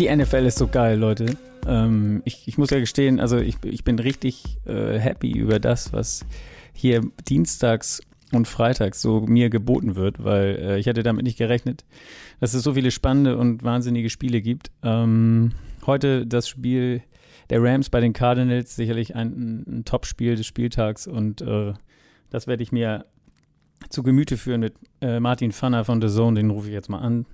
Die NFL ist so geil, Leute. Ähm, ich, ich, muss ja gestehen, also ich, ich bin richtig äh, happy über das, was hier dienstags und freitags so mir geboten wird, weil äh, ich hatte damit nicht gerechnet, dass es so viele spannende und wahnsinnige Spiele gibt. Ähm, heute das Spiel der Rams bei den Cardinals, sicherlich ein, ein Top-Spiel des Spieltags und äh, das werde ich mir zu Gemüte führen mit äh, Martin Pfanner von The Zone, den rufe ich jetzt mal an.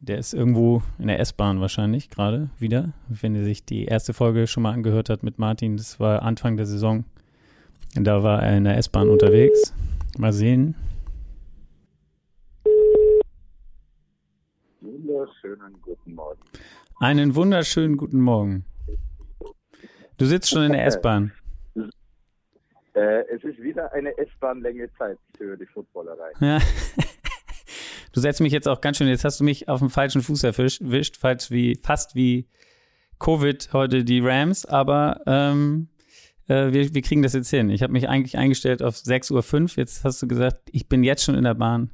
Der ist irgendwo in der S-Bahn wahrscheinlich gerade wieder. Wenn er sich die erste Folge schon mal angehört hat mit Martin, das war Anfang der Saison. Da war er in der S-Bahn unterwegs. Mal sehen. Wunderschönen guten Morgen. Einen wunderschönen guten Morgen. Du sitzt schon in der S-Bahn. Äh, es ist wieder eine S-Bahn-Länge Zeit für die Footballerei. Ja. Du setzt mich jetzt auch ganz schön, jetzt hast du mich auf dem falschen Fuß erwischt, falsch wie, fast wie Covid heute die Rams, aber ähm, äh, wir, wir kriegen das jetzt hin. Ich habe mich eigentlich eingestellt auf 6.05 Uhr, jetzt hast du gesagt, ich bin jetzt schon in der Bahn.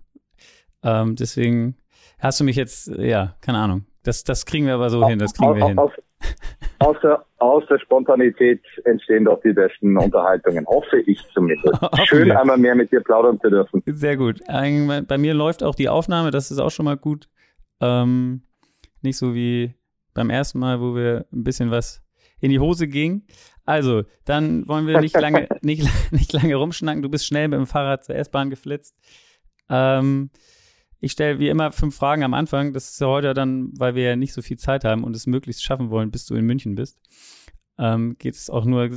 Ähm, deswegen hast du mich jetzt, ja, keine Ahnung. Das, das kriegen wir aber so hin, das kriegen wir hin. Aus, aus, der, aus der Spontanität entstehen doch die besten Unterhaltungen, hoffe ich zumindest. Schön einmal mehr mit dir plaudern zu dürfen. Sehr gut. Bei mir läuft auch die Aufnahme, das ist auch schon mal gut. Ähm, nicht so wie beim ersten Mal, wo wir ein bisschen was in die Hose ging. Also, dann wollen wir nicht lange, nicht, nicht lange rumschnacken. Du bist schnell mit dem Fahrrad zur S-Bahn geflitzt. Ähm, ich stelle wie immer fünf Fragen am Anfang. Das ist ja heute dann, weil wir ja nicht so viel Zeit haben und es möglichst schaffen wollen, bis du in München bist. Ähm, geht es auch nur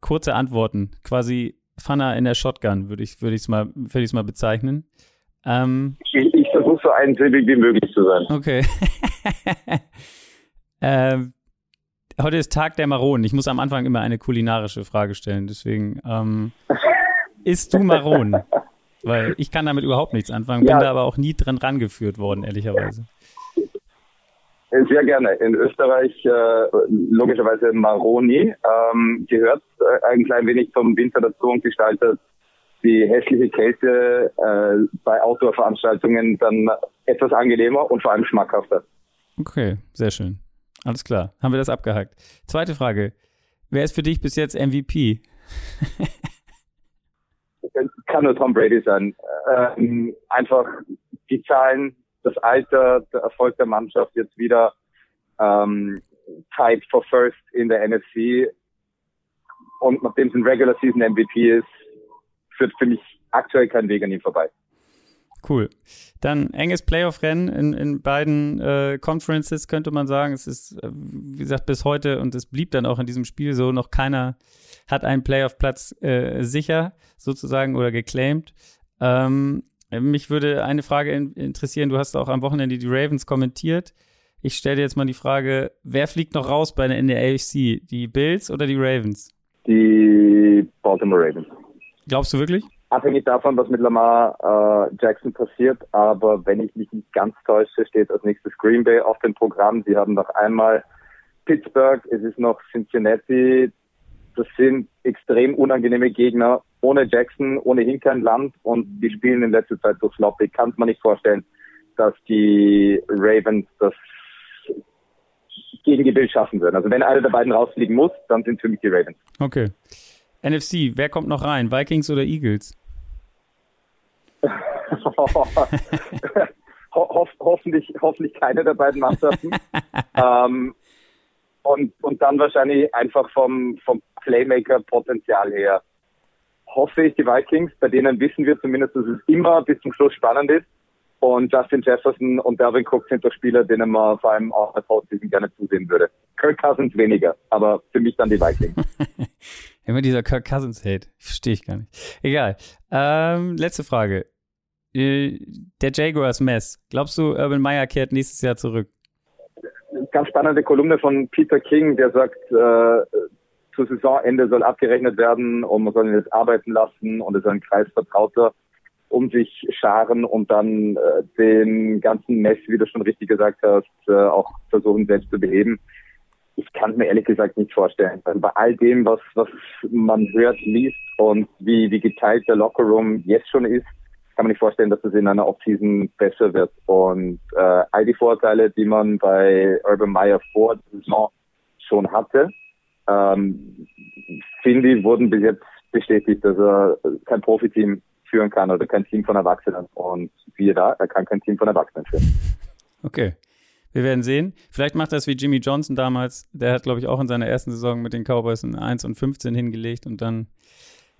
kurze Antworten. Quasi Pfanner in der Shotgun, würde ich es mal, würd mal bezeichnen. Ähm, ich, ich versuche so einsilbig wie möglich zu sein. Okay. ähm, heute ist Tag der Maronen. Ich muss am Anfang immer eine kulinarische Frage stellen. Deswegen, ähm, isst du Maronen? Weil ich kann damit überhaupt nichts anfangen, ja. bin da aber auch nie dran rangeführt worden, ehrlicherweise. Sehr gerne. In Österreich äh, logischerweise Maroni ähm, gehört äh, ein klein wenig zum Winter dazu und gestaltet die hässliche Kälte äh, bei Outdoor-Veranstaltungen dann etwas angenehmer und vor allem schmackhafter. Okay, sehr schön. Alles klar. Haben wir das abgehakt. Zweite Frage. Wer ist für dich bis jetzt MVP? kann nur Tom Brady sein. Ähm, einfach die Zahlen, das Alter, der Erfolg der Mannschaft jetzt wieder ähm, tied for first in der NFC und nachdem es ein Regular Season MVP ist, führt für mich aktuell kein Weg an ihm vorbei. Cool. Dann enges Playoff-Rennen in, in beiden äh, Conferences, könnte man sagen. Es ist, äh, wie gesagt, bis heute und es blieb dann auch in diesem Spiel so, noch keiner hat einen Playoff-Platz äh, sicher sozusagen oder geclaimed. Ähm, mich würde eine Frage in, interessieren. Du hast auch am Wochenende die Ravens kommentiert. Ich stelle dir jetzt mal die Frage, wer fliegt noch raus bei der, in der AFC? Die Bills oder die Ravens? Die Baltimore Ravens. Glaubst du wirklich? Abhängig davon, was mit Lamar äh, Jackson passiert. Aber wenn ich mich nicht ganz täusche, steht als nächstes Green Bay auf dem Programm. Sie haben noch einmal Pittsburgh, es ist noch Cincinnati. Das sind extrem unangenehme Gegner. Ohne Jackson, ohnehin kein Land und die spielen in letzter Zeit so sloppy. Kann man nicht vorstellen, dass die Ravens das gegen die Bild schaffen würden. Also wenn einer der beiden rausfliegen muss, dann sind für mich die Ravens. Okay. NFC, wer kommt noch rein? Vikings oder Eagles? Ho hoffentlich, hoffentlich keine der beiden Mannschaften. ähm, und, und dann wahrscheinlich einfach vom, vom Playmaker-Potenzial her. Hoffe ich die Vikings, bei denen wissen wir zumindest, dass es immer bis zum Schluss spannend ist. Und Justin Jefferson und Darwin Cook sind doch Spieler, denen man vor allem auch als Postseason gerne zusehen würde. Kirk Cousins weniger, aber für mich dann die Vikings. Immer dieser Kirk Cousins-Hate. Verstehe ich gar nicht. Egal. Ähm, letzte Frage. Äh, der Jaguars Mess. Glaubst du, Urban Meyer kehrt nächstes Jahr zurück? Ganz spannende Kolumne von Peter King, der sagt, äh, zu Saisonende soll abgerechnet werden und man soll ihn jetzt arbeiten lassen und es soll ein Kreis Vertrauter um sich scharen und dann äh, den ganzen Mess, wie du schon richtig gesagt hast, äh, auch versuchen selbst zu beheben. ich kann mir ehrlich gesagt nicht vorstellen. Also bei all dem, was, was man hört, liest und wie, wie geteilt der Lockerroom jetzt schon ist, kann man nicht vorstellen, dass es in einer Offseason besser wird. Und äh, all die Vorteile, die man bei Urban Meyer vor der Saison schon hatte, ähm, finde ich, wurden bis jetzt bestätigt, dass er kein Profiteam führen kann oder kein Team von Erwachsenen. Und wie da, er kann kein Team von Erwachsenen führen. Okay. Wir werden sehen. Vielleicht macht das wie Jimmy Johnson damals. Der hat, glaube ich, auch in seiner ersten Saison mit den Cowboys ein 1 und 15 hingelegt und dann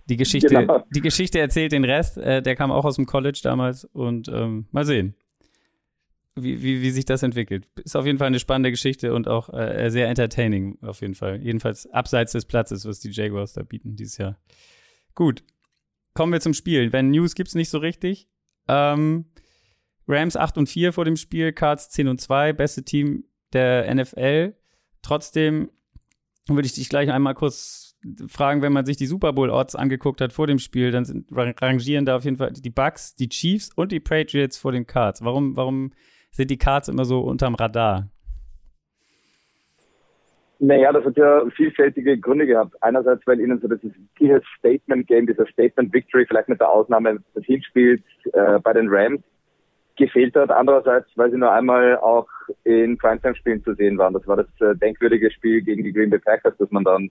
die Geschichte, genau. die Geschichte erzählt den Rest. Äh, der kam auch aus dem College damals und ähm, mal sehen, wie, wie, wie sich das entwickelt. Ist auf jeden Fall eine spannende Geschichte und auch äh, sehr entertaining auf jeden Fall. Jedenfalls abseits des Platzes, was die Jaguars da bieten dieses Jahr. Gut, kommen wir zum Spiel. Wenn News gibt es nicht so richtig. Ähm, Rams 8 und 4 vor dem Spiel, Cards 10 und 2, beste Team der NFL. Trotzdem würde ich dich gleich einmal kurz fragen, wenn man sich die Super Bowl Odds angeguckt hat vor dem Spiel, dann sind, rangieren da auf jeden Fall die Bucks, die Chiefs und die Patriots vor den Cards. Warum, warum sind die Cards immer so unterm Radar? Naja, das hat ja vielfältige Gründe gehabt. Einerseits, weil ihnen so dieses, Statement-Game, dieser Statement-Victory, vielleicht mit der Ausnahme des Hinspiels äh, bei den Rams, gefehlt hat. Andererseits, weil sie nur einmal auch in Primetime-Spielen zu sehen waren. Das war das äh, denkwürdige Spiel gegen die Green Bay Packers, das man dann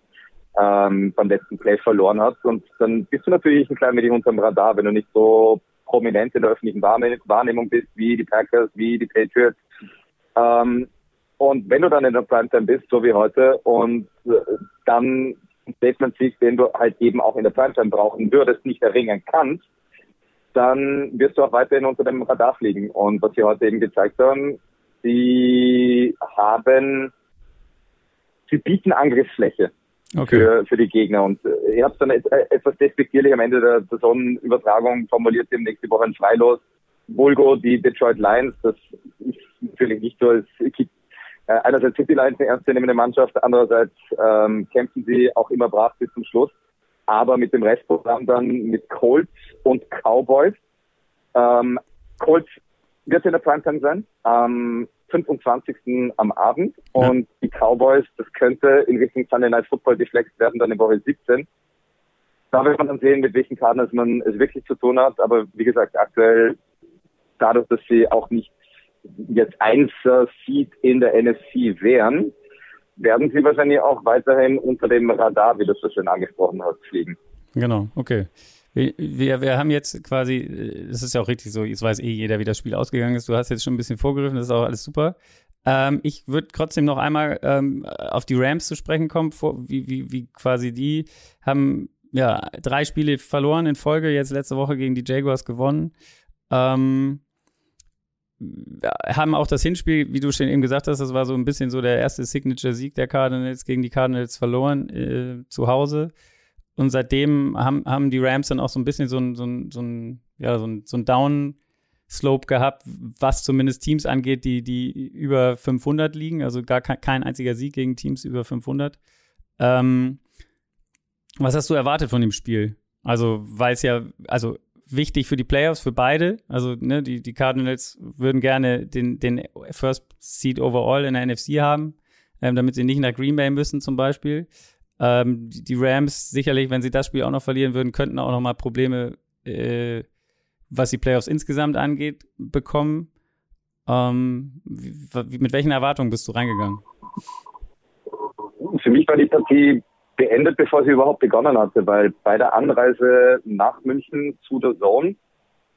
ähm, beim letzten Play verloren hat. Und dann bist du natürlich ein klein wenig unterm Radar, wenn du nicht so prominent in der öffentlichen Wahrnehmung bist wie die Packers, wie die Patriots. Ähm, und wenn du dann in der Primetime bist, so wie heute, und äh, dann ein Statement-Sieg, den du halt eben auch in der Primetime brauchen würdest, nicht erringen kannst, dann wirst du auch weiterhin unter dem Radar fliegen. Und was sie heute eben gezeigt haben, sie haben, sie bieten Angriffsfläche okay. für, für die Gegner. Und äh, ihr habt dann et, äh, etwas despektierlich am Ende der Saisonübertragung formuliert, sie haben nächste Woche ein Freilos. Vulgo, die Detroit Lions, das ist natürlich nicht so, es gibt äh, einerseits sind die Lions eine ernstzunehmende Mannschaft, andererseits ähm, kämpfen sie auch immer brav bis zum Schluss aber mit dem Restprogramm dann mit Colts und Cowboys. Ähm, Colts wird in der Primetime sein, am 25. am Abend und ja. die Cowboys, das könnte in Richtung Sunday Night Football geflext werden, dann in Woche 17. Da wird man dann sehen, mit welchen Karten man es wirklich zu tun hat, aber wie gesagt, aktuell dadurch, dass sie auch nicht jetzt eins Seed in der NFC wären, werden sie wahrscheinlich auch weiterhin unter dem Radar, wie du so schön angesprochen hast, fliegen. Genau, okay. Wir, wir haben jetzt quasi, das ist ja auch richtig so, jetzt weiß eh jeder, wie das Spiel ausgegangen ist. Du hast jetzt schon ein bisschen vorgegriffen, das ist auch alles super. Ähm, ich würde trotzdem noch einmal ähm, auf die Rams zu sprechen kommen, vor, wie, wie, wie quasi die haben ja drei Spiele verloren in Folge, jetzt letzte Woche gegen die Jaguars gewonnen. Ähm, haben auch das Hinspiel, wie du schon eben gesagt hast, das war so ein bisschen so der erste Signature-Sieg der Cardinals gegen die Cardinals verloren äh, zu Hause. Und seitdem haben, haben die Rams dann auch so ein bisschen so ein, so ein, so ein, ja, so ein, so ein Down-Slope gehabt, was zumindest Teams angeht, die, die über 500 liegen. Also gar kein, einziger Sieg gegen Teams über 500. Ähm, was hast du erwartet von dem Spiel? Also, weil es ja, also wichtig für die Playoffs, für beide. Also, ne, die, die Cardinals würden gerne den, den First Seed overall in der NFC haben, ähm, damit sie nicht nach Green Bay müssen, zum Beispiel. Ähm, die, Rams sicherlich, wenn sie das Spiel auch noch verlieren würden, könnten auch noch mal Probleme, äh, was die Playoffs insgesamt angeht, bekommen. Ähm, wie, mit welchen Erwartungen bist du reingegangen? Für mich war die Partie beendet, bevor sie überhaupt begonnen hatte, weil bei der Anreise nach München zu der Zone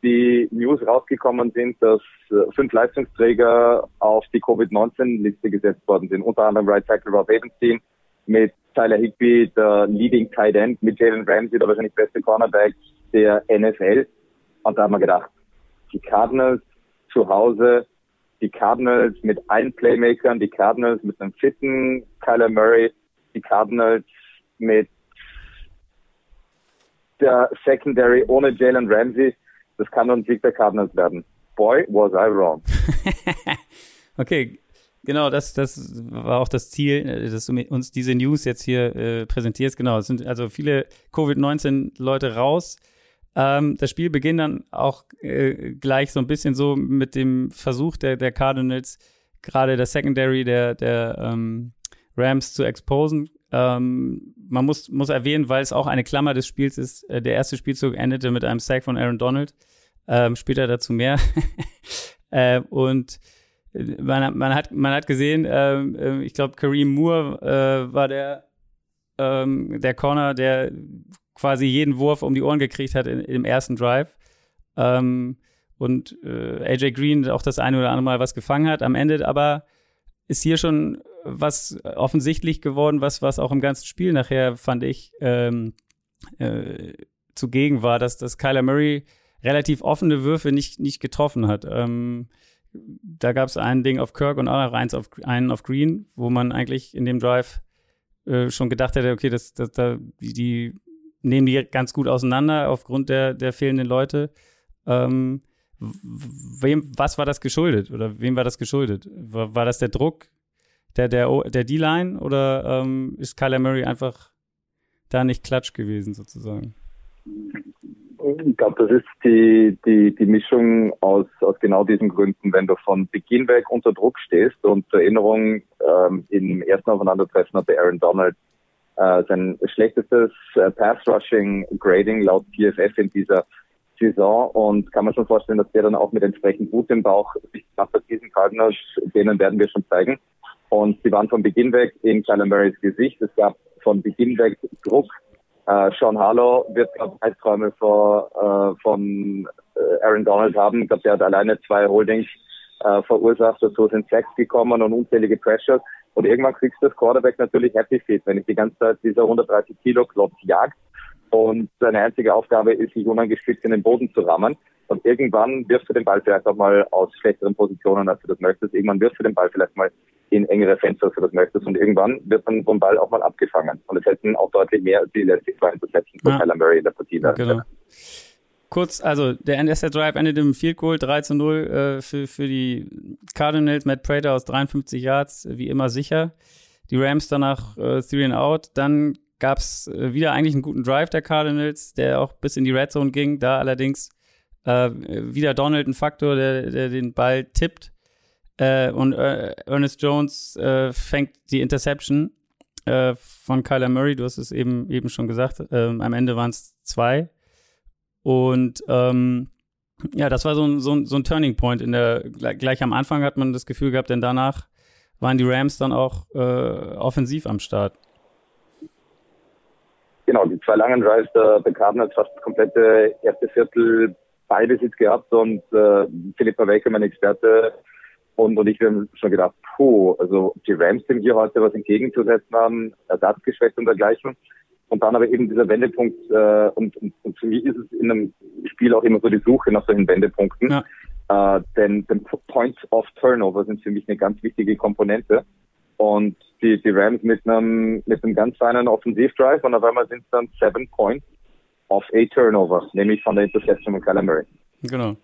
die News rausgekommen sind, dass äh, fünf Leistungsträger auf die Covid-19-Liste gesetzt worden sind, unter anderem Right Tackle Rob Evenstein mit Tyler Higby, der Leading Tight End, mit Jalen Ramsey, der wahrscheinlich beste Cornerback der NFL. Und da haben wir gedacht, die Cardinals zu Hause, die Cardinals mit allen Playmakern, die Cardinals mit einem fitten Kyler Murray, die Cardinals mit der Secondary ohne Jalen Ramsey. Das kann nur ein Sieg der Cardinals werden. Boy, was I wrong. okay, genau, das, das war auch das Ziel, äh, dass du uns diese News jetzt hier äh, präsentierst. Genau, es sind also viele Covid-19-Leute raus. Ähm, das Spiel beginnt dann auch äh, gleich so ein bisschen so mit dem Versuch der, der Cardinals, gerade der Secondary der, der ähm, Rams zu exposen. Ähm, man muss, muss erwähnen, weil es auch eine Klammer des Spiels ist, äh, der erste Spielzug endete mit einem Sack von Aaron Donald. Ähm, später dazu mehr. äh, und man, man, hat, man hat gesehen, ähm, äh, ich glaube, Kareem Moore äh, war der, ähm, der Corner, der quasi jeden Wurf um die Ohren gekriegt hat in, im ersten Drive. Ähm, und äh, AJ Green auch das eine oder andere Mal was gefangen hat. Am Ende aber ist hier schon was offensichtlich geworden, was, was auch im ganzen Spiel nachher, fand ich, ähm, äh, zugegen war, dass, dass Kyler Murray relativ offene Würfe nicht, nicht getroffen hat. Ähm, da gab es ein Ding auf Kirk und auch eins auf, einen auf Green, wo man eigentlich in dem Drive äh, schon gedacht hätte, okay, das, das, da, die, die nehmen die ganz gut auseinander aufgrund der, der fehlenden Leute. Ähm, wem, was war das geschuldet? Oder wem war das geschuldet? War, war das der Druck der, der, der D-Line oder ähm, ist Kyler Murray einfach da nicht klatsch gewesen, sozusagen? Ich glaube, das ist die, die, die Mischung aus, aus genau diesen Gründen. Wenn du von Beginn weg unter Druck stehst und zur Erinnerung, ähm, im ersten Aufeinandertreffen hatte Aaron Donald äh, sein schlechtestes äh, Pass-Rushing-Grading laut PFF in dieser Saison und kann man schon vorstellen, dass der dann auch mit entsprechend Wut im Bauch sich nach diesen Cardinals, denen werden wir schon zeigen. Und sie waren von Beginn weg in Kyler Murrays Gesicht. Es gab von Beginn weg Druck. Äh, Sean Harlow wird, glaube ich, Träume vor, äh, von äh, Aaron Donald haben. Ich glaube, der hat alleine zwei Holdings äh, verursacht. Dazu sind Sacks gekommen und unzählige Pressures. Und irgendwann kriegst du das Quarterback natürlich happy fit, wenn ich die ganze Zeit dieser 130 Kilo Klotz jagt und seine einzige Aufgabe ist, sich unangespitzt in den Boden zu rammen. Und irgendwann wirfst du den Ball vielleicht auch mal aus schlechteren Positionen, als du das möchtest. Irgendwann wirfst du den Ball vielleicht mal in engere Fenster, als du das möchtest. Und irgendwann wird dann vom Ball auch mal abgefangen. Und es hätten auch deutlich mehr als die letzten zwei Interceptions von ja. Kyler Murray in der Partie. Genau. Kurz, also der erste Drive endet im Field Goal 3 zu 0 äh, für, für die Cardinals. Matt Prater aus 53 Yards, wie immer sicher. Die Rams danach äh, three and out. Dann gab es äh, wieder eigentlich einen guten Drive der Cardinals, der auch bis in die Red Zone ging. Da allerdings äh, wieder Donald ein Faktor, der, der den Ball tippt. Äh, und äh, Ernest Jones äh, fängt die Interception äh, von Kyler Murray. Du hast es eben, eben schon gesagt. Ähm, am Ende waren es zwei. Und ähm, ja, das war so ein, so, ein, so ein Turning Point. In der, gleich am Anfang hat man das Gefühl gehabt, denn danach waren die Rams dann auch offensiv am Start. Genau, die zwei langen Drives der, der Cardinals fast komplette erste Viertel Ballbesitz gehabt und äh, Philippa Wecker, mein Experte, und, und ich habe schon gedacht, puh, also die Rams dem hier heute was entgegenzusetzen haben, Ersatzgeschwächt und dergleichen. Und dann aber eben dieser Wendepunkt, äh, und, und, und für mich ist es in einem Spiel auch immer so die Suche nach solchen Wendepunkten. Ja. Äh, denn, denn Points of Turnover sind für mich eine ganz wichtige Komponente. Und die, die Rams mit einem, mit einem ganz feinen Offensivdrive und auf einmal sind es dann seven Points of a Turnover, nämlich von der Interception von Kyler Murray. Genau.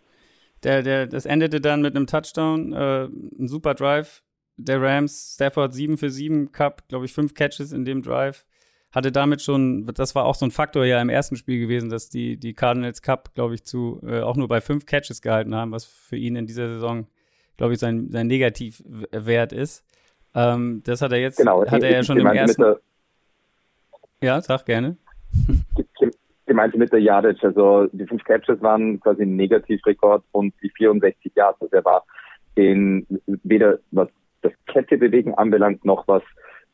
Der, der, das endete dann mit einem Touchdown, äh, ein super Drive der Rams, Stafford 7 für 7 Cup, glaube ich, fünf Catches in dem Drive. Hatte damit schon, das war auch so ein Faktor ja im ersten Spiel gewesen, dass die, die Cardinals Cup, glaube ich, zu äh, auch nur bei fünf Catches gehalten haben, was für ihn in dieser Saison, glaube ich, sein, sein Negativwert ist. Ähm, das hat er jetzt, genau, hat er ja schon im ersten. Ja, sag gerne. Gemeint mit der Yardage, also die fünf Catches waren quasi ein Negativrekord und die 64 Yards. Also er war in weder was das Kette bewegen anbelangt, noch was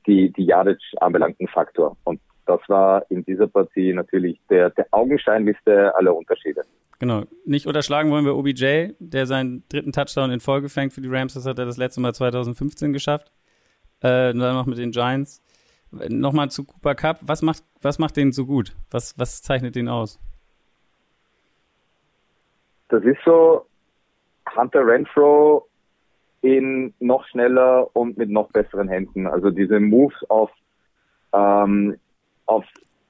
die, die Yardage anbelangt ein Faktor. Und das war in dieser Partie natürlich der, der Augenscheinlichste aller Unterschiede. Genau. Nicht unterschlagen wollen wir OBJ, der seinen dritten Touchdown in Folge fängt für die Rams. Das hat er das letzte Mal 2015 geschafft. Äh, dann noch mit den Giants. Nochmal zu Cooper Cup. Was macht, was macht den so gut? Was, was zeichnet den aus? Das ist so Hunter Renfro in noch schneller und mit noch besseren Händen. Also diese Moves auf, ähm, auf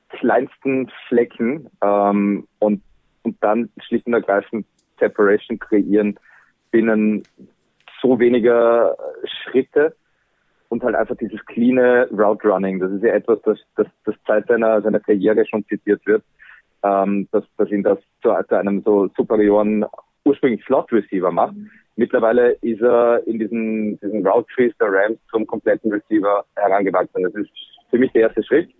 kleinsten Flecken ähm, und, und dann schlicht und ergreifend Separation kreieren binnen so weniger Schritte und halt einfach dieses clean Route Running. Das ist ja etwas, das, das, das seit seiner, seiner Karriere schon zitiert wird, ähm, dass, dass ihn das zu, zu einem so superioren ursprünglich Slot Receiver macht. Mittlerweile ist er in diesen, diesen Route Trees der Rams zum kompletten Receiver herangewachsen. Das ist für mich der erste Schritt.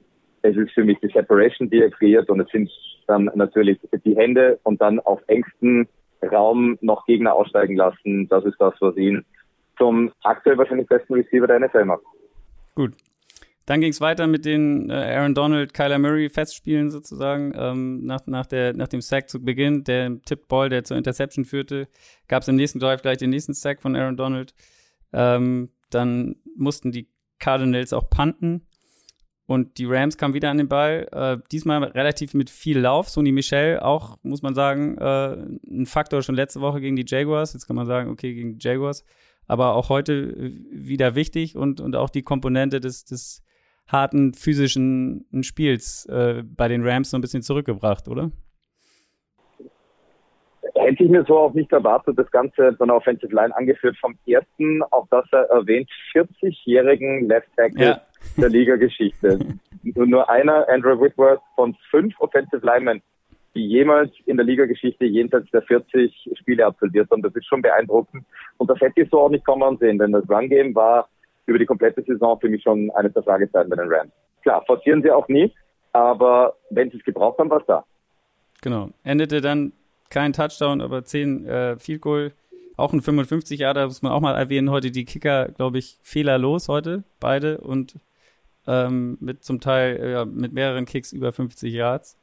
Es ist für mich die Separation, die er kreiert und es sind dann natürlich die Hände und dann auf engstem Raum noch Gegner aussteigen lassen. Das ist das, was ihn zum aktuell wahrscheinlich besten Receiver der NFL macht. Gut. Dann ging es weiter mit den äh, Aaron Donald, Kyler Murray Festspielen sozusagen. Ähm, nach, nach, der, nach dem Sack zu Beginn, der Tip-Ball, der zur Interception führte, gab es im nächsten Drive gleich den nächsten Sack von Aaron Donald. Ähm, dann mussten die Cardinals auch punten. Und die Rams kamen wieder an den Ball. Äh, diesmal relativ mit viel Lauf. Sony Michel auch, muss man sagen, äh, ein Faktor schon letzte Woche gegen die Jaguars. Jetzt kann man sagen, okay, gegen die Jaguars. Aber auch heute wieder wichtig und, und auch die Komponente des, des harten physischen Spiels äh, bei den Rams so ein bisschen zurückgebracht, oder? Hätte ich mir so auch nicht erwartet, das Ganze von der Offensive Line angeführt vom ersten, auf das er erwähnt, 40-jährigen Left Tackle ja. der Liga-Geschichte. nur, nur einer, Andrew Whitworth, von fünf Offensive Linemen, die jemals in der Liga-Geschichte jenseits der 40 Spiele absolviert haben. Das ist schon beeindruckend. Und das hätte ich so auch nicht kommen sehen, denn das Run-Game war über die komplette Saison für mich schon eines der Fragezeichen bei den Rams. Klar, forcieren sie auch nie, aber wenn sie es gebraucht haben, war es da. Genau. Endete dann kein Touchdown, aber 10 äh, Field Goal. Auch ein 55 Jahre, muss man auch mal erwähnen. Heute die Kicker, glaube ich, fehlerlos heute, beide. Und ähm, mit zum Teil äh, mit mehreren Kicks über 50 Yards.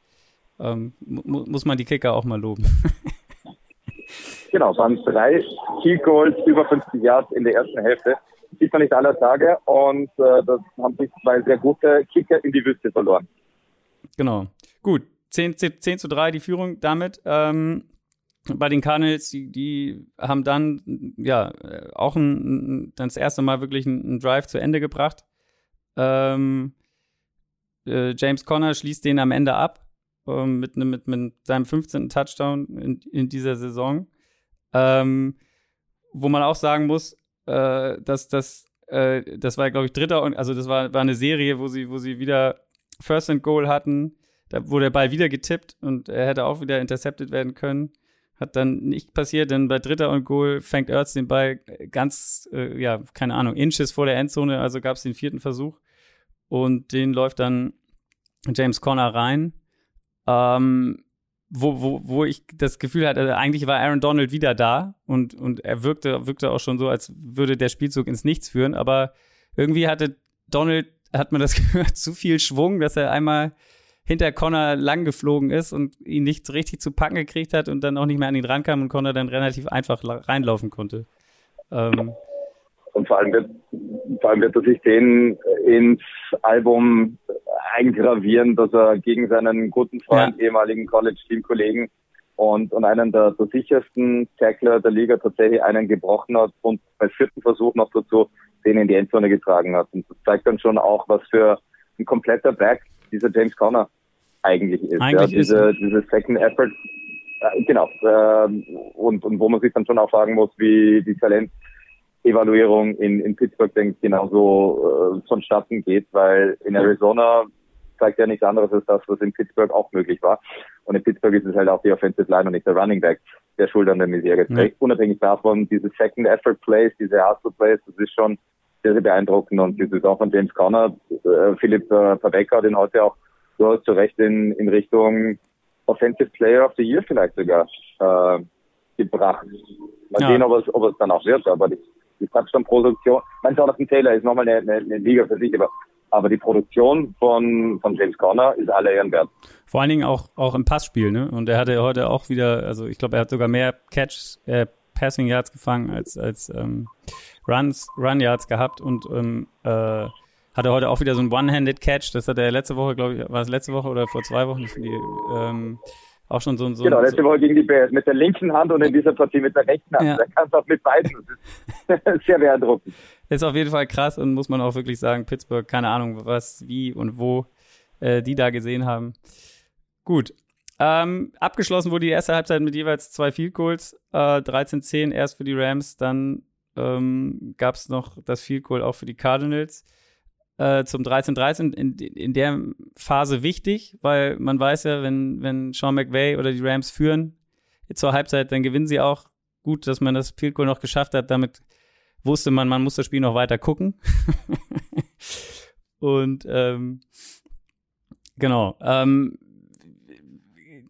Ähm, mu muss man die Kicker auch mal loben. genau, waren drei Field Goals über 50 Yards in der ersten Hälfte. Sieht man nicht aller Tage. Und äh, das haben sich zwei sehr gute Kicker in die Wüste verloren. Genau. Gut, 10, 10 zu 3 die Führung damit. Ähm, bei den Cardinals, die, die haben dann ja auch ein, dann das erste Mal wirklich einen, Drive zu Ende gebracht. Ähm, äh, James Conner schließt den am Ende ab ähm, mit, mit, mit seinem 15. Touchdown in, in dieser Saison. Ähm, wo man auch sagen muss, äh, dass das, äh, das war, glaube ich, dritter und also das war, war eine Serie, wo sie, wo sie wieder First and Goal hatten da wurde der Ball wieder getippt und er hätte auch wieder intercepted werden können. Hat dann nicht passiert, denn bei dritter und Goal fängt Ertz den Ball ganz, äh, ja, keine Ahnung, Inches vor der Endzone, also gab es den vierten Versuch. Und den läuft dann James Conner rein. Ähm, wo, wo, wo ich das Gefühl hatte, eigentlich war Aaron Donald wieder da und, und er wirkte, wirkte auch schon so, als würde der Spielzug ins Nichts führen, aber irgendwie hatte Donald, hat man das gehört, zu viel Schwung, dass er einmal hinter Connor lang geflogen ist und ihn nicht richtig zu packen gekriegt hat und dann auch nicht mehr an ihn rankam und Connor dann relativ einfach reinlaufen konnte. Ähm, und vor allem, wird, vor allem wird er sich den ins Album eingravieren, dass er gegen seinen guten Freund, ja. ehemaligen College-Teamkollegen und, und einen der, der sichersten Tackler der Liga tatsächlich einen gebrochen hat und bei vierten Versuch noch dazu den in die Endzone getragen hat. Und das zeigt dann schon auch, was für ein kompletter Back dieser James Conner eigentlich ist. Eigentlich ja, diese, ist diese Second Effort, äh, genau. Äh, und, und wo man sich dann schon auch fragen muss, wie die Talentevaluierung in, in Pittsburgh denkt, genauso äh, vonstatten geht, weil in Arizona zeigt ja nichts anderes als das, was in Pittsburgh auch möglich war. Und in Pittsburgh ist es halt auch die Offensive Line und nicht der Running Back, der Schuld an der Misere trägt. Mhm. Unabhängig davon, diese Second Effort Plays, diese Hustle Plays, das ist schon sehr, sehr beeindruckend. Und die Saison von James Conner, äh, Philipp äh, Verbecker hat ihn heute auch durchaus zu Recht in, in Richtung Offensive Player of the Year vielleicht sogar äh, gebracht. Mal ja. sehen, ob es, ob es dann auch wird, aber die, die Touchdown-Produktion, mein Jonathan Taylor ist nochmal eine, eine, eine Liga für sich, aber aber die Produktion von, von James Conner ist alle Ehrenwert. Vor allen Dingen auch, auch im Passspiel, ne? Und er hatte heute auch wieder, also ich glaube, er hat sogar mehr Catch, äh, Passing Yards gefangen als, als ähm, Runs, Run Yards gehabt und ähm, äh, hatte heute auch wieder so ein One-Handed Catch. Das hat er letzte Woche, glaube ich, war es letzte Woche oder vor zwei Wochen? Die, ähm, auch schon so, so Genau, letzte Woche gegen die Bears mit der linken Hand und in dieser Partie mit der rechten Hand. Ja. Da kannst du auch mit beiden. Sehr beeindruckend. Ist auf jeden Fall krass und muss man auch wirklich sagen, Pittsburgh, keine Ahnung, was, wie und wo äh, die da gesehen haben. Gut. Ähm, abgeschlossen wurde die erste Halbzeit mit jeweils zwei Field Goals. Äh, 13-10 erst für die Rams, dann ähm, gab es noch das Field Goal auch für die Cardinals äh, zum 13-13 in, in der Phase wichtig, weil man weiß ja, wenn, wenn Sean McVay oder die Rams führen zur Halbzeit, dann gewinnen sie auch gut, dass man das Field Goal noch geschafft hat. Damit wusste man, man muss das Spiel noch weiter gucken. Und ähm, genau. Ähm,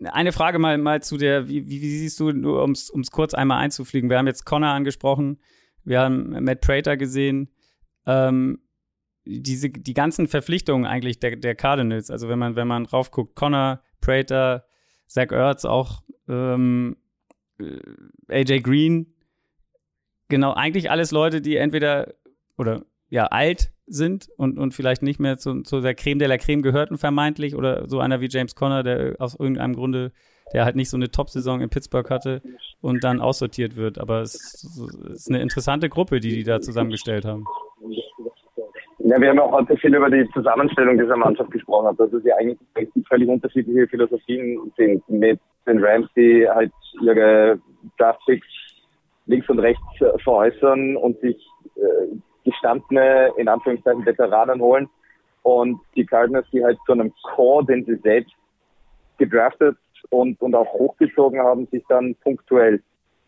eine Frage mal, mal zu der, wie, wie, siehst du, nur um es kurz einmal einzufliegen, wir haben jetzt Connor angesprochen, wir haben Matt Prater gesehen, ähm, diese, die ganzen Verpflichtungen eigentlich der, der Cardinals, also wenn man, wenn man drauf guckt, Connor, Prater, Zach Ertz, auch ähm, äh, AJ Green, genau, eigentlich alles Leute, die entweder oder ja alt sind und, und vielleicht nicht mehr zu, zu der Creme de la Creme gehörten vermeintlich oder so einer wie James Conner, der aus irgendeinem Grunde, der halt nicht so eine Top-Saison in Pittsburgh hatte und dann aussortiert wird. Aber es ist eine interessante Gruppe, die die da zusammengestellt haben. Ja, wir haben auch heute viel über die Zusammenstellung dieser Mannschaft gesprochen, dass es ja eigentlich völlig unterschiedliche Philosophien sind mit den Rams, die halt ihre Draftpicks links und rechts veräußern und sich äh, gestandene, in Anführungszeichen, Veteranen holen. Und die Cardinals, die halt zu einem Core, den sie selbst gedraftet und, und auch hochgezogen haben, sich dann punktuell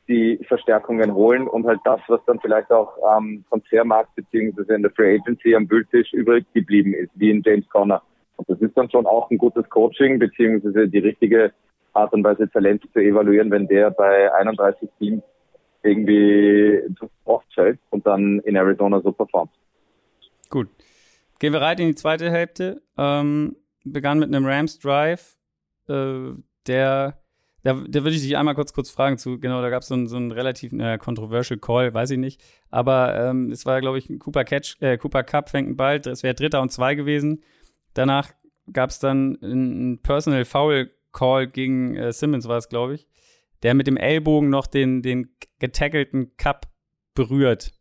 die Verstärkungen holen und halt das, was dann vielleicht auch am Transfermarkt beziehungsweise in der Free Agency am Bildtisch übrig geblieben ist, wie in James Conner. Und das ist dann schon auch ein gutes Coaching beziehungsweise die richtige Art und Weise Talent zu evaluieren, wenn der bei 31 Teams irgendwie oft fällt und dann in Arizona so performt. Gut. Gehen wir rein in die zweite Hälfte. Ähm, begann mit einem Rams Drive, äh, der da, da würde ich dich einmal kurz kurz fragen zu, genau, da gab es so, einen, so einen relativ äh, controversial Call, weiß ich nicht. Aber ähm, es war, glaube ich, ein Cooper Catch, äh, Cooper Cup fängt einen Ball, es wäre Dritter und Zwei gewesen. Danach gab es dann einen Personal Foul Call gegen äh, Simmons, war es, glaube ich der mit dem Ellbogen noch den, den getackelten Cup berührt.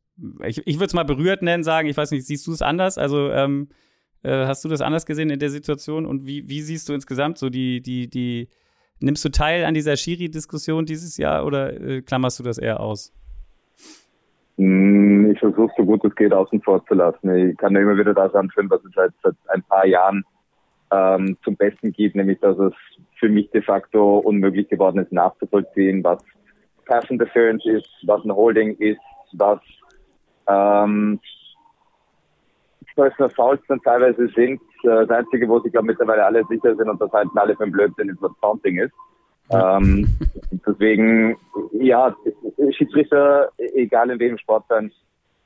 Ich, ich würde es mal berührt nennen, sagen. Ich weiß nicht, siehst du es anders? Also, ähm, äh, hast du das anders gesehen in der Situation? Und wie, wie siehst du insgesamt so die, die, die, nimmst du teil an dieser Schiri-Diskussion dieses Jahr oder äh, klammerst du das eher aus? Hm, ich versuche so gut es geht außen vor zu lassen. Ich kann ja immer wieder das anführen, was es seit, seit ein paar Jahren ähm, zum Besten gibt, nämlich dass es für mich de facto unmöglich geworden ist, nachzuvollziehen, was Pass Interference ist, was ein Holding ist, was ähm, Personal Fouls dann teilweise sind. Das Einzige, wo sich glaube mittlerweile alle sicher sind und das halten alle für ein Blödsinn ist, was Counting ist. Ähm, deswegen, ja, Schiedsrichter, egal in welchem Sport sein,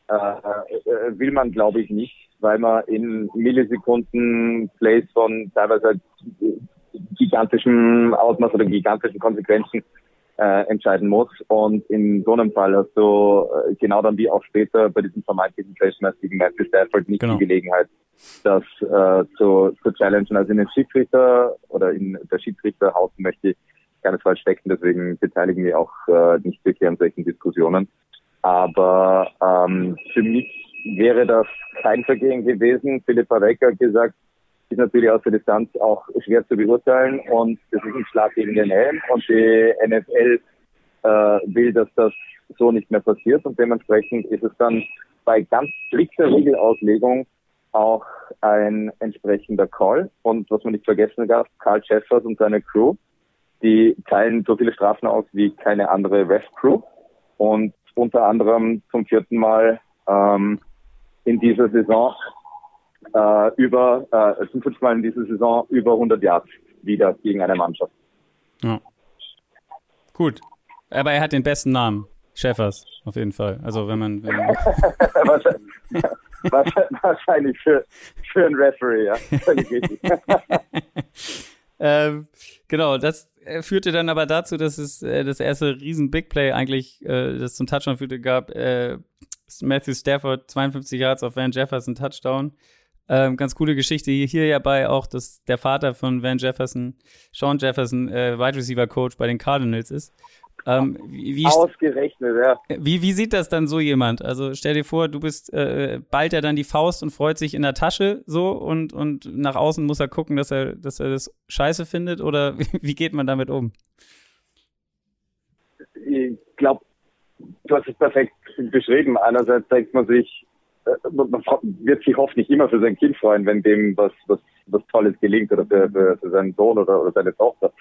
äh, äh, will man glaube ich nicht, weil man in Millisekunden Plays von teilweise gigantischen Ausmaß oder gigantischen Konsequenzen äh, entscheiden muss. Und in so einem Fall hast du äh, genau dann wie auch später bei diesem vermeintlichen Clash-Match gegen Matthew Stafford nicht genau. die Gelegenheit, das äh, zu, zu challengen. Also in den Schiedsrichter oder in der Schiedsrichterhaus möchte ich keinesfalls stecken, deswegen beteiligen wir auch äh, nicht wirklich an solchen Diskussionen. Aber ähm, für mich wäre das kein Vergehen gewesen. Philipp Wecker hat gesagt, ist natürlich aus der Distanz auch schwer zu beurteilen und das ist ein Schlag gegen den Helm und die NFL äh, will, dass das so nicht mehr passiert und dementsprechend ist es dann bei ganz strikter Regelauslegung auch ein entsprechender Call und was man nicht vergessen darf, Carl Jeffers und seine Crew, die teilen so viele Strafen aus wie keine andere Ref-Crew und unter anderem zum vierten Mal ähm, in dieser Saison äh, über, äh, zum fünften Mal in dieser Saison über 100 Yards wieder gegen eine Mannschaft. Ja. Gut. Aber er hat den besten Namen. Schäffers, auf jeden Fall. Also wenn man. Wenn man wahrscheinlich, für, für einen Referee, ja. Ähm, genau, das äh, führte dann aber dazu, dass es äh, das erste riesen Big Play eigentlich, äh, das zum Touchdown führte, gab. Äh, Matthew Stafford 52 Yards auf Van Jefferson Touchdown. Ähm, ganz coole Geschichte hier ja bei auch, dass der Vater von Van Jefferson, Sean Jefferson, äh, Wide Receiver Coach bei den Cardinals ist. Ähm, wie, wie, Ausgerechnet, ja. Wie, wie sieht das dann so jemand? Also stell dir vor, du bist, äh, ballt er dann die Faust und freut sich in der Tasche so und, und nach außen muss er gucken, dass er, dass er das scheiße findet oder wie geht man damit um? Ich glaube, du hast es perfekt beschrieben. Einerseits denkt man sich, man wird sich hoffentlich immer für sein Kind freuen, wenn dem was, was, was Tolles gelingt oder für, für, für seinen Sohn oder, oder seine Tochter.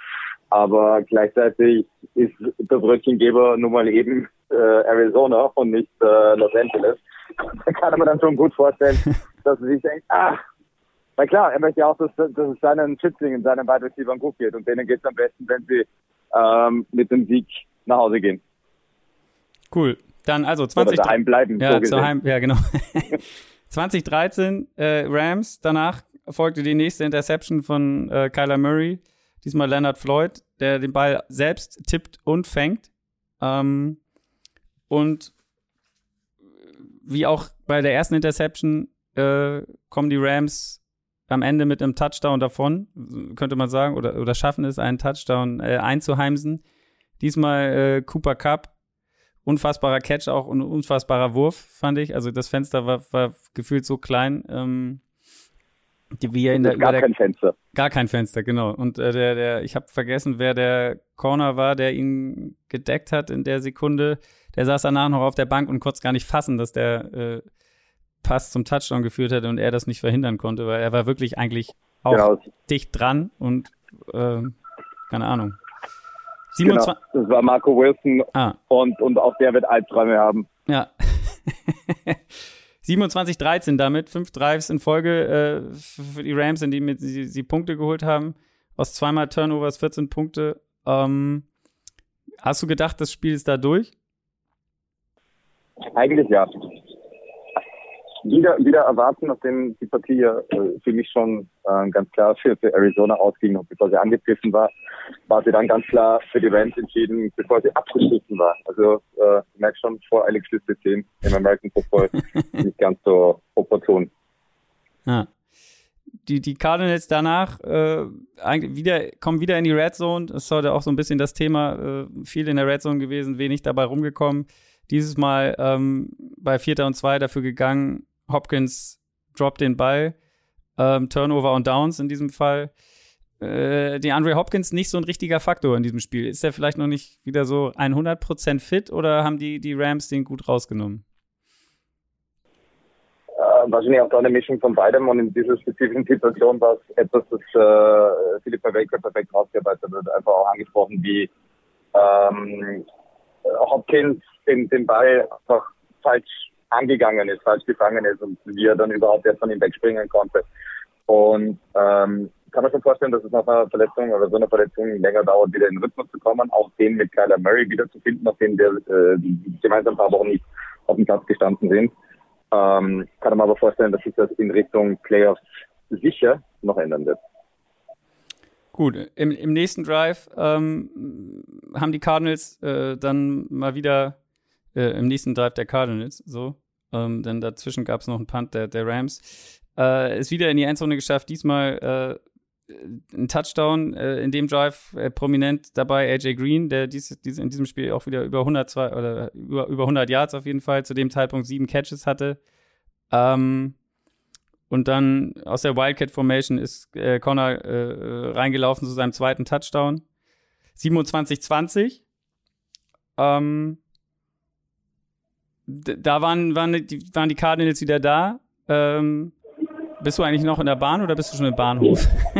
Aber gleichzeitig ist der Brötchengeber nun mal eben äh, Arizona und nicht äh, Los Angeles. Da kann man dann schon gut vorstellen, dass er sich denkt, ach, weil klar, er möchte ja auch, dass, dass es seinen Schützlingen, seinen Wide Receivers gut geht. Und denen geht es am besten, wenn sie ähm, mit dem Sieg nach Hause gehen. Cool. Dann also 20 Oder daheim bleiben. Ja, so daheim, ja genau. 2013 äh, Rams, danach folgte die nächste Interception von äh, Kyler Murray, diesmal Leonard Floyd, der den Ball selbst tippt und fängt. Ähm, und wie auch bei der ersten Interception äh, kommen die Rams am Ende mit einem Touchdown davon, könnte man sagen, oder, oder schaffen es, einen Touchdown äh, einzuheimsen. Diesmal äh, Cooper Cup unfassbarer Catch auch und unfassbarer Wurf, fand ich. Also das Fenster war, war gefühlt so klein. Ähm, wie er in der, gar der, kein Fenster. Gar kein Fenster, genau. Und äh, der, der, ich habe vergessen, wer der Corner war, der ihn gedeckt hat in der Sekunde. Der saß danach noch auf der Bank und konnte gar nicht fassen, dass der äh, Pass zum Touchdown geführt hat und er das nicht verhindern konnte, weil er war wirklich eigentlich auch genau. dicht dran und äh, keine Ahnung. 27 genau, das war Marco Wilson ah. und, und auch der wird Albträume haben. Ja. 27-13 damit, fünf Drives in Folge äh, für die Rams, in denen sie, sie Punkte geholt haben. Aus zweimal Turnovers 14 Punkte. Ähm, hast du gedacht, das Spiel ist da durch? Eigentlich ja wieder, wieder erwarten, nachdem die Partie ja äh, für mich schon äh, ganz klar für, für Arizona ausging und bevor sie angepfiffen war, war sie dann ganz klar für die Rams entschieden, bevor sie abgeschlossen war. Also äh, du merkst schon, voreilig Schlüsse ziehen im American Football nicht ganz so opportun. Ja. Die, die Cardinals danach äh, wieder, kommen wieder in die Red Zone. Das ist heute auch so ein bisschen das Thema. Äh, viel in der Red Zone gewesen, wenig dabei rumgekommen. Dieses Mal ähm, bei Vierter und Zwei dafür gegangen, Hopkins droppt den Ball. Ähm, Turnover und Downs in diesem Fall. Äh, die Andre Hopkins nicht so ein richtiger Faktor in diesem Spiel. Ist er vielleicht noch nicht wieder so 100% fit oder haben die, die Rams den gut rausgenommen? Äh, wahrscheinlich auch da eine Mischung von beidem und in dieser spezifischen Situation war es etwas, das äh, Philipp Baker perfekt rausgearbeitet wird. Einfach auch angesprochen, wie ähm, Hopkins den, den Ball einfach falsch angegangen ist, falsch gefangen ist und wie er dann überhaupt erst von ihm wegspringen konnte. Und ähm, kann man schon vorstellen, dass es nach einer Verletzung oder so einer Verletzung länger dauert, wieder in den Rhythmus zu kommen, auch den mit Kyler Murray wiederzufinden, nachdem wir äh, gemeinsam ein paar Wochen nicht auf dem Platz gestanden sind. Ähm, kann man aber vorstellen, dass sich das in Richtung Playoffs sicher noch ändern wird. Gut, im, im nächsten Drive ähm, haben die Cardinals äh, dann mal wieder äh, im nächsten Drive der Cardinals, so. Ähm, denn dazwischen gab es noch einen Punt der, der Rams. Äh, ist wieder in die Endzone geschafft, diesmal äh, ein Touchdown äh, in dem Drive äh, prominent dabei AJ Green, der dies, dies, in diesem Spiel auch wieder über 100 oder über, über 100 Yards auf jeden Fall zu dem Zeitpunkt sieben Catches hatte. Ähm, und dann aus der Wildcat Formation ist äh, Connor äh, reingelaufen zu seinem zweiten Touchdown. 27-20. Ähm, da waren, waren, die, waren die Cardinals wieder da. Ähm, bist du eigentlich noch in der Bahn oder bist du schon im Bahnhof?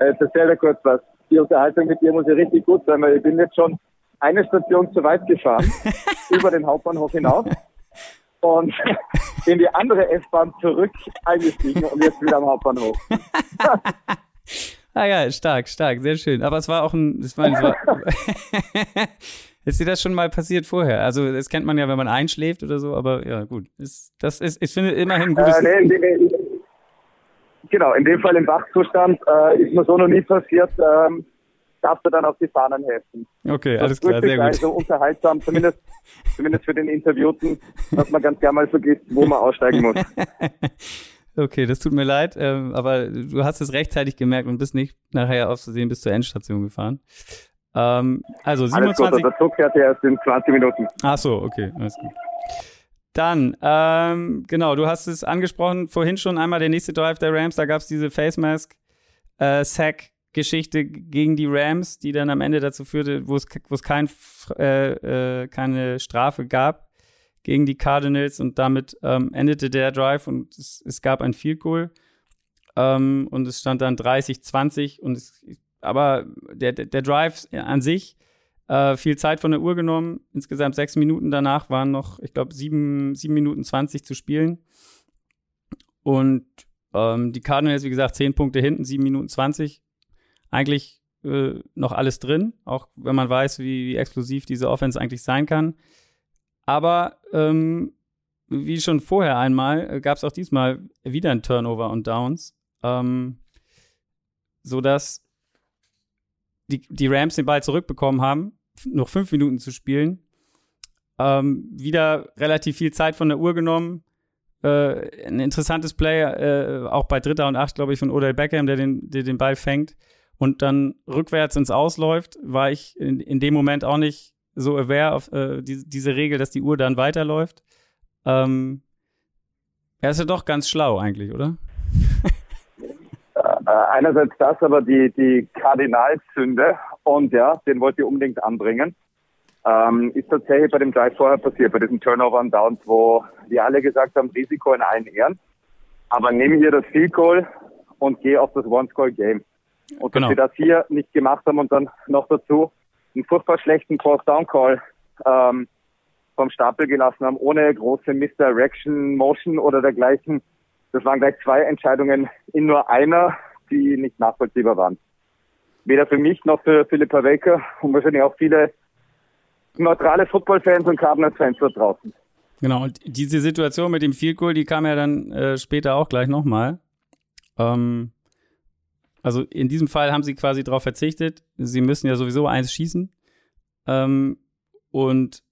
jetzt erzähl dir kurz was. Die Unterhaltung mit dir muss ja richtig gut sein, weil ich bin jetzt schon eine Station zu weit gefahren, über den Hauptbahnhof hinaus und in die andere S-Bahn zurück eingestiegen und jetzt wieder am Hauptbahnhof. ah ja, stark, stark, sehr schön. Aber es war auch ein, es war, es war Ist dir das schon mal passiert vorher? Also, das kennt man ja, wenn man einschläft oder so, aber ja, gut. Ist, das ist, ich finde immerhin ein gutes. Äh, nee, nee, nee. Genau, in dem Fall im Wachzustand äh, ist mir so noch nie passiert. Ähm, darfst du dann auf die Fahnen heften. Okay, das alles klar, sehr gut. Also unterhaltsam, zumindest, zumindest für den Interviewten, dass man ganz gerne mal vergisst, wo man aussteigen muss. Okay, das tut mir leid, ähm, aber du hast es rechtzeitig gemerkt und bist nicht nachher auszusehen bis zur Endstation gefahren. Ähm, also 27. Alles gut, der Zug fährt ja erst in 20 Minuten. Ach so, okay, alles gut. Dann, ähm, genau, du hast es angesprochen, vorhin schon einmal der nächste Drive der Rams, da gab es diese Face Mask äh, Sack Geschichte gegen die Rams, die dann am Ende dazu führte, wo es, kein, äh, äh, keine Strafe gab gegen die Cardinals und damit ähm, endete der Drive und es, es gab ein Field Goal ähm, und es stand dann 30-20 und es, aber der, der, Drive an sich, äh, viel Zeit von der Uhr genommen. Insgesamt sechs Minuten danach waren noch, ich glaube, sieben, sieben Minuten zwanzig zu spielen. Und ähm, die Cardinals, wie gesagt, zehn Punkte hinten, sieben Minuten zwanzig. Eigentlich äh, noch alles drin, auch wenn man weiß, wie, wie explosiv diese Offense eigentlich sein kann. Aber ähm, wie schon vorher einmal, äh, gab es auch diesmal wieder ein Turnover und Downs. Ähm, sodass die, die Rams den Ball zurückbekommen haben, noch fünf Minuten zu spielen. Ähm, wieder relativ viel Zeit von der Uhr genommen. Äh, ein interessantes Play, äh, auch bei Dritter und Acht, glaube ich, von Odell Beckham, der den, der den Ball fängt und dann rückwärts ins Ausläuft, war ich in, in dem Moment auch nicht so aware auf äh, die, diese Regel, dass die Uhr dann weiterläuft. Ähm, er ist ja doch ganz schlau eigentlich, oder? Äh, einerseits das, aber die, die Kardinalzünde, und ja, den wollte ich unbedingt anbringen, ähm, ist tatsächlich bei dem Drive vorher passiert, bei diesem Turnover und Downs, wo wir alle gesagt haben, Risiko in allen Ehren, aber nehme hier das Field Goal und gehe auf das One-Score-Game. Und genau. dass wir das hier nicht gemacht haben und dann noch dazu einen furchtbar schlechten Cross-Down-Call ähm, vom Stapel gelassen haben, ohne große Misdirection, Motion oder dergleichen. Das waren gleich zwei Entscheidungen in nur einer, die nicht nachvollziehbar waren. Weder für mich noch für Philippa Welker und wahrscheinlich auch viele neutrale Football-Fans und Cardinals-Fans dort draußen. Genau, und diese Situation mit dem Field Goal, die kam ja dann äh, später auch gleich nochmal. Ähm, also in diesem Fall haben sie quasi darauf verzichtet. Sie müssen ja sowieso eins schießen. Ähm, und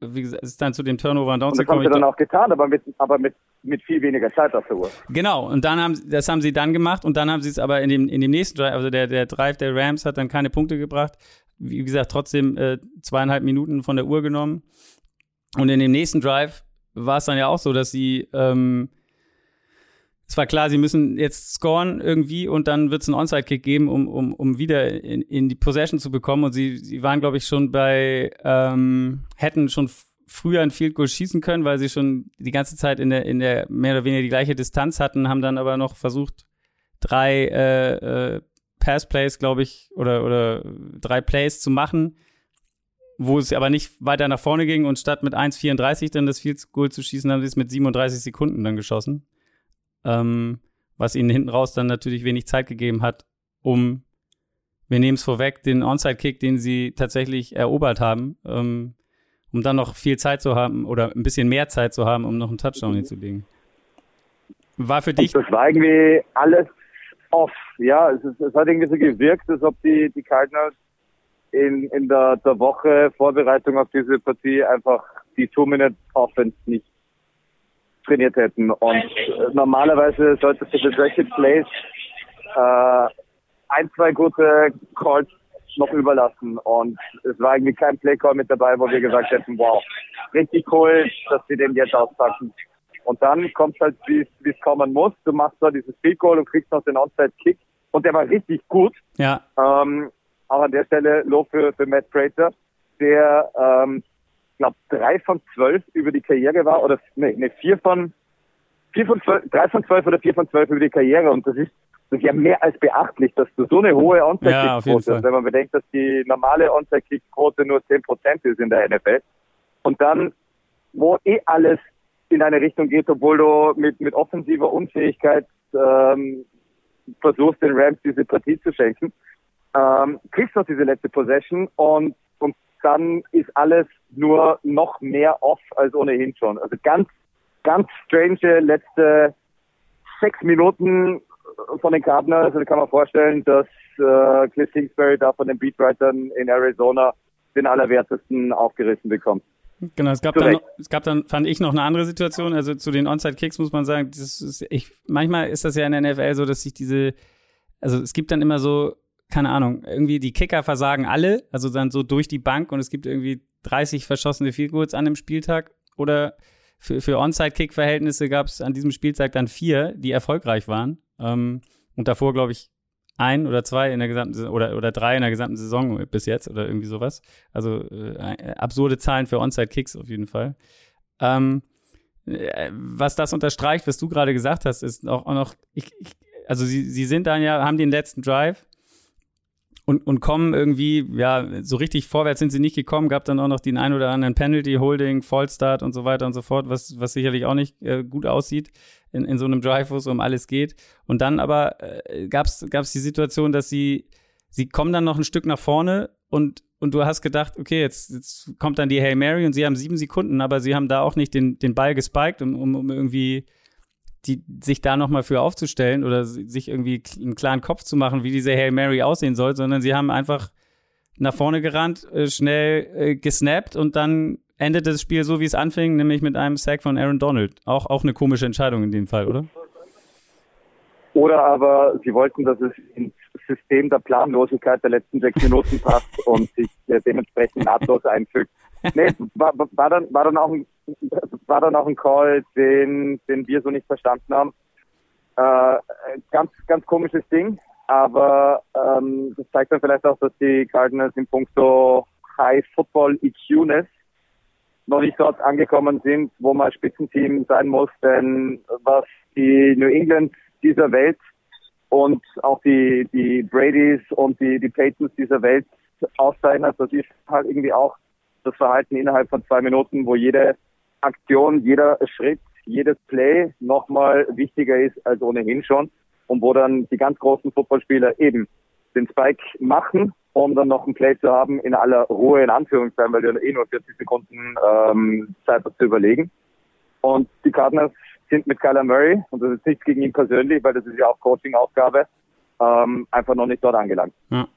wie gesagt, es ist dann zu dem Turnover und Downs. Das haben sie dann auch getan, aber mit, aber mit, mit viel weniger Zeit auf der Uhr. Genau, und dann haben das haben sie dann gemacht und dann haben sie es aber in dem, in dem nächsten Drive, also der, der Drive der Rams hat dann keine Punkte gebracht. Wie gesagt, trotzdem äh, zweieinhalb Minuten von der Uhr genommen. Und in dem nächsten Drive war es dann ja auch so, dass sie ähm, es war klar, sie müssen jetzt scoren irgendwie und dann wird es einen Onside-Kick geben, um, um, um wieder in, in die Possession zu bekommen. Und sie, sie waren, glaube ich, schon bei, ähm, hätten schon früher ein Field Goal schießen können, weil sie schon die ganze Zeit in der, in der mehr oder weniger die gleiche Distanz hatten, haben dann aber noch versucht, drei äh, äh, Pass-Plays, glaube ich, oder, oder drei Plays zu machen, wo es aber nicht weiter nach vorne ging und statt mit 1,34 dann das Field Goal zu schießen, haben sie es mit 37 Sekunden dann geschossen. Ähm, was ihnen hinten raus dann natürlich wenig Zeit gegeben hat, um, wir nehmen es vorweg, den Onside-Kick, den sie tatsächlich erobert haben, ähm, um dann noch viel Zeit zu haben oder ein bisschen mehr Zeit zu haben, um noch einen Touchdown mhm. hinzulegen. War für dich. Und das war irgendwie alles off. Ja, es, ist, es hat irgendwie so gewirkt, als ob die, die Cardinals in, in der, der Woche Vorbereitung auf diese Partie einfach die Two-Minute-Offense nicht trainiert hätten. Und äh, normalerweise solltest du für solche Plays äh, ein, zwei gute Calls noch überlassen. Und es war irgendwie kein Playcall mit dabei, wo wir gesagt hätten, wow, richtig cool, dass wir den jetzt auspacken. Und dann kommt halt, wie es kommen muss. Du machst da dieses Field Goal und kriegst noch den Onside-Kick. Und der war richtig gut. Ja. Ähm, auch an der Stelle Lob für, für Matt Prater, der ähm, glaube, drei von zwölf über die Karriere war, oder nee, nee, vier von, vier von zwölf, drei von zwölf oder vier von zwölf über die Karriere. Und das ist, das ist ja mehr als beachtlich, dass du so eine hohe Onside-Kick-Quote ja, hast, wenn man bedenkt, dass die normale Onside-Kick-Quote nur zehn Prozent ist in der NFL. Und dann, wo eh alles in eine Richtung geht, obwohl du mit, mit offensiver Unfähigkeit ähm, versuchst, den Rams diese Partie zu schenken, ähm, kriegst du noch diese letzte Possession und, und dann ist alles nur noch mehr off als ohnehin schon. Also ganz, ganz strange letzte sechs Minuten von den Cardinals. Also kann man vorstellen, dass äh, Cliff Kingsbury da von den Beatwritern in Arizona den allerwertesten aufgerissen bekommt. Genau, es gab, dann noch, es gab dann, fand ich, noch eine andere Situation. Also zu den Onside-Kicks muss man sagen, ist, ich, manchmal ist das ja in der NFL so, dass sich diese, also es gibt dann immer so keine Ahnung, irgendwie die Kicker versagen alle, also dann so durch die Bank und es gibt irgendwie 30 verschossene Goals an dem Spieltag oder für, für Onside-Kick-Verhältnisse gab es an diesem Spieltag dann vier, die erfolgreich waren. Ähm, und davor, glaube ich, ein oder zwei in der gesamten oder oder drei in der gesamten Saison bis jetzt oder irgendwie sowas. Also äh, absurde Zahlen für Onside-Kicks auf jeden Fall. Ähm, äh, was das unterstreicht, was du gerade gesagt hast, ist auch, auch noch, ich, ich, also sie, sie sind dann ja, haben den letzten Drive und, und kommen irgendwie, ja, so richtig vorwärts sind sie nicht gekommen, gab dann auch noch den ein oder anderen Penalty, Holding, Fallstart und so weiter und so fort, was, was sicherlich auch nicht äh, gut aussieht in, in so einem Drive, wo es um alles geht. Und dann aber äh, gab es die Situation, dass sie, sie kommen dann noch ein Stück nach vorne und, und du hast gedacht, okay, jetzt, jetzt kommt dann die Hail Mary und sie haben sieben Sekunden, aber sie haben da auch nicht den, den Ball gespiked, um, um, um irgendwie die, sich da nochmal für aufzustellen oder sich irgendwie einen klaren Kopf zu machen, wie diese Hail Mary aussehen soll, sondern sie haben einfach nach vorne gerannt, äh, schnell äh, gesnappt und dann endete das Spiel so, wie es anfing, nämlich mit einem Sack von Aaron Donald. Auch, auch eine komische Entscheidung in dem Fall, oder? Oder aber sie wollten, dass es ins System der Planlosigkeit der letzten sechs Minuten passt und sich äh, dementsprechend nahtlos einfügt. Nee, war, war, dann, war, dann auch ein, war dann auch ein Call, den, den wir so nicht verstanden haben. Äh, ganz, ganz komisches Ding, aber ähm, das zeigt dann vielleicht auch, dass die Cardinals in puncto High Football EQness noch nicht dort angekommen sind, wo man Spitzenteam sein muss, denn was die New England dieser Welt und auch die, die Bradys und die, die Paytons dieser Welt auszeichnet, das ist halt irgendwie auch das Verhalten innerhalb von zwei Minuten, wo jede Aktion, jeder Schritt, jedes Play nochmal wichtiger ist als ohnehin schon und wo dann die ganz großen Footballspieler eben den Spike machen, um dann noch ein Play zu haben in aller Ruhe, in Anführungszeichen, weil du eh nur 40 Sekunden ähm, Zeit hast zu überlegen. Und die Cardinals sind mit Kyler Murray, und das ist nichts gegen ihn persönlich, weil das ist ja auch Coaching-Aufgabe, ähm, einfach noch nicht dort angelangt. Ja.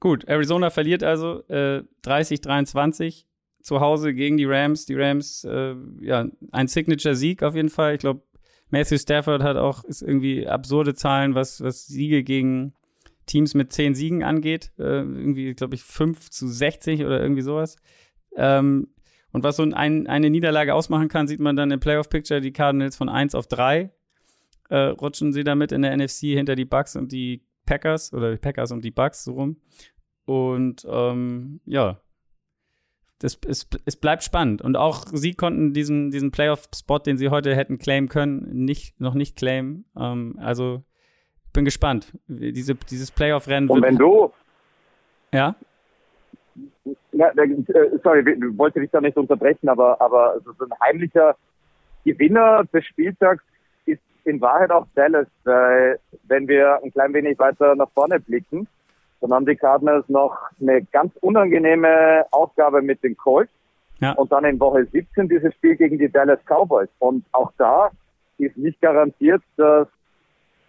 Gut, Arizona verliert also äh, 30-23 zu Hause gegen die Rams. Die Rams, äh, ja, ein Signature-Sieg auf jeden Fall. Ich glaube, Matthew Stafford hat auch ist irgendwie absurde Zahlen, was, was Siege gegen Teams mit zehn Siegen angeht. Äh, irgendwie, glaube ich, 5 zu 60 oder irgendwie sowas. Ähm, und was so ein, eine Niederlage ausmachen kann, sieht man dann im Playoff-Picture. Die Cardinals von 1 auf 3 äh, rutschen sie damit in der NFC hinter die Bucks und die Packers oder die Packers und die Bucks so rum. Und ähm, ja, das, es, es bleibt spannend. Und auch sie konnten diesen, diesen Playoff-Spot, den sie heute hätten claimen können, nicht, noch nicht claimen. Ähm, also bin gespannt. Diese, dieses Playoff-Rennen. Und wenn du. Ja? ja äh, sorry, ich wollte dich da nicht unterbrechen, aber, aber so ein heimlicher Gewinner des Spieltags ist in Wahrheit auch Dallas, weil wenn wir ein klein wenig weiter nach vorne blicken, dann haben die Cardinals noch eine ganz unangenehme Aufgabe mit den Colts. Ja. Und dann in Woche 17 dieses Spiel gegen die Dallas Cowboys. Und auch da ist nicht garantiert, dass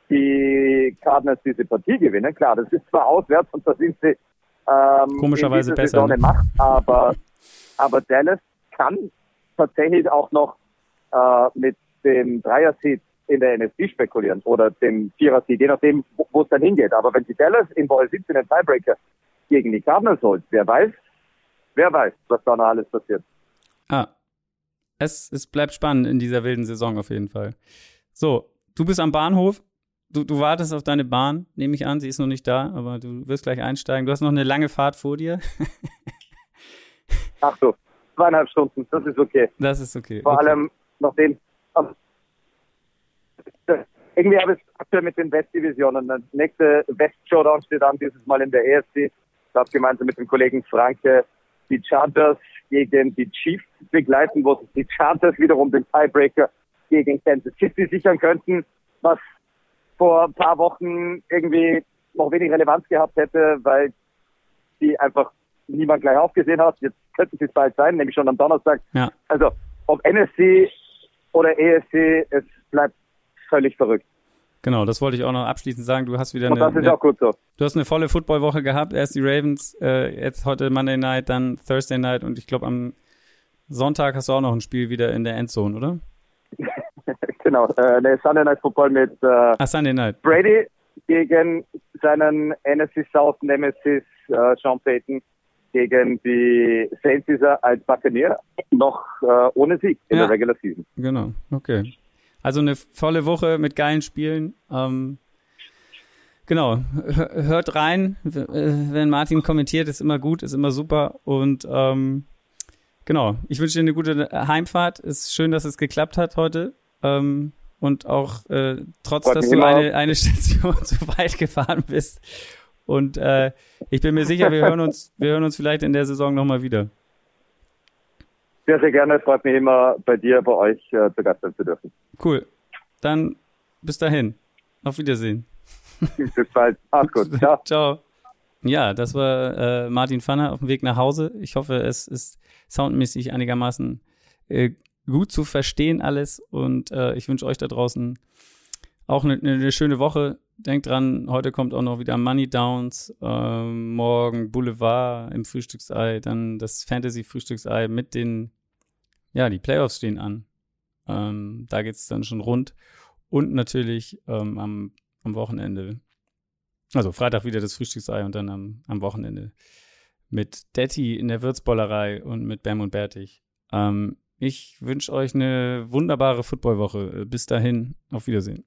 die Cardinals diese Partie gewinnen. Klar, das ist zwar auswärts und da sind sie ähm, komischerweise besser. Ne? Macht, aber, aber Dallas kann tatsächlich auch noch äh, mit dem Dreier-Seed in der NFC spekulieren oder dem Vierer-Seed, je nachdem, wo es dann hingeht. Aber wenn die Dallas in Woche 17 den Tiebreaker gegen die Cardinals holt, wer weiß, wer weiß, was da noch alles passiert. Ah, es, es bleibt spannend in dieser wilden Saison auf jeden Fall. So, du bist am Bahnhof, du, du wartest auf deine Bahn, nehme ich an, sie ist noch nicht da, aber du wirst gleich einsteigen. Du hast noch eine lange Fahrt vor dir. Ach so, zweieinhalb Stunden, das ist okay. Das ist okay. Vor okay. allem nachdem irgendwie habe ich aktuell mit den Westdivisionen. Der nächste West-Showdown steht an, dieses Mal in der ESC. Ich habe gemeinsam mit dem Kollegen Franke die Chargers gegen die Chiefs begleiten, wo sich die Chargers wiederum den Tiebreaker gegen Kansas City sichern könnten, was vor ein paar Wochen irgendwie noch wenig Relevanz gehabt hätte, weil die einfach niemand gleich aufgesehen hat. Jetzt könnten sie es bald sein, nämlich schon am Donnerstag. Ja. Also ob NSC oder ESC, es bleibt völlig verrückt. Genau, das wollte ich auch noch abschließend sagen. Du hast wieder eine, ist gut so. Du hast eine volle Footballwoche gehabt. Erst die Ravens, äh, jetzt heute Monday Night, dann Thursday Night und ich glaube am Sonntag hast du auch noch ein Spiel wieder in der Endzone, oder? genau, äh, ne, Sunday Night Football mit äh, ah, Sunday Night. Brady gegen seinen NFC South Nemesis äh, Sean Payton gegen die Saints dieser als Buccaneer noch äh, ohne Sieg in ja. der Regular Season. Genau, okay. Also eine volle Woche mit geilen Spielen. Ähm, genau, hört rein, wenn Martin kommentiert, ist immer gut, ist immer super. Und ähm, genau, ich wünsche dir eine gute Heimfahrt. Ist schön, dass es geklappt hat heute. Ähm, und auch äh, trotz, dass du eine, eine Station zu weit gefahren bist. Und äh, ich bin mir sicher, wir hören uns, wir hören uns vielleicht in der Saison nochmal wieder. Sehr, sehr gerne. Es freut mich immer, bei dir, bei euch äh, zu Gast sein zu dürfen. Cool. Dann bis dahin. Auf Wiedersehen. bis bald. Alles gut. Ciao. Ciao. Ja, das war äh, Martin Pfanner auf dem Weg nach Hause. Ich hoffe, es ist soundmäßig einigermaßen äh, gut zu verstehen alles und äh, ich wünsche euch da draußen auch eine, eine, schöne Woche. Denkt dran, heute kommt auch noch wieder Money Downs, ähm, morgen Boulevard im Frühstücksei, dann das Fantasy Frühstücksei mit den, ja, die Playoffs stehen an. Ähm, da geht es dann schon rund. Und natürlich ähm, am, am Wochenende also Freitag wieder das Frühstücksei und dann am, am Wochenende mit Detti in der Würzbollerei und mit Bam und Bertig. Ähm, ich wünsche euch eine wunderbare Footballwoche. Bis dahin, auf Wiedersehen.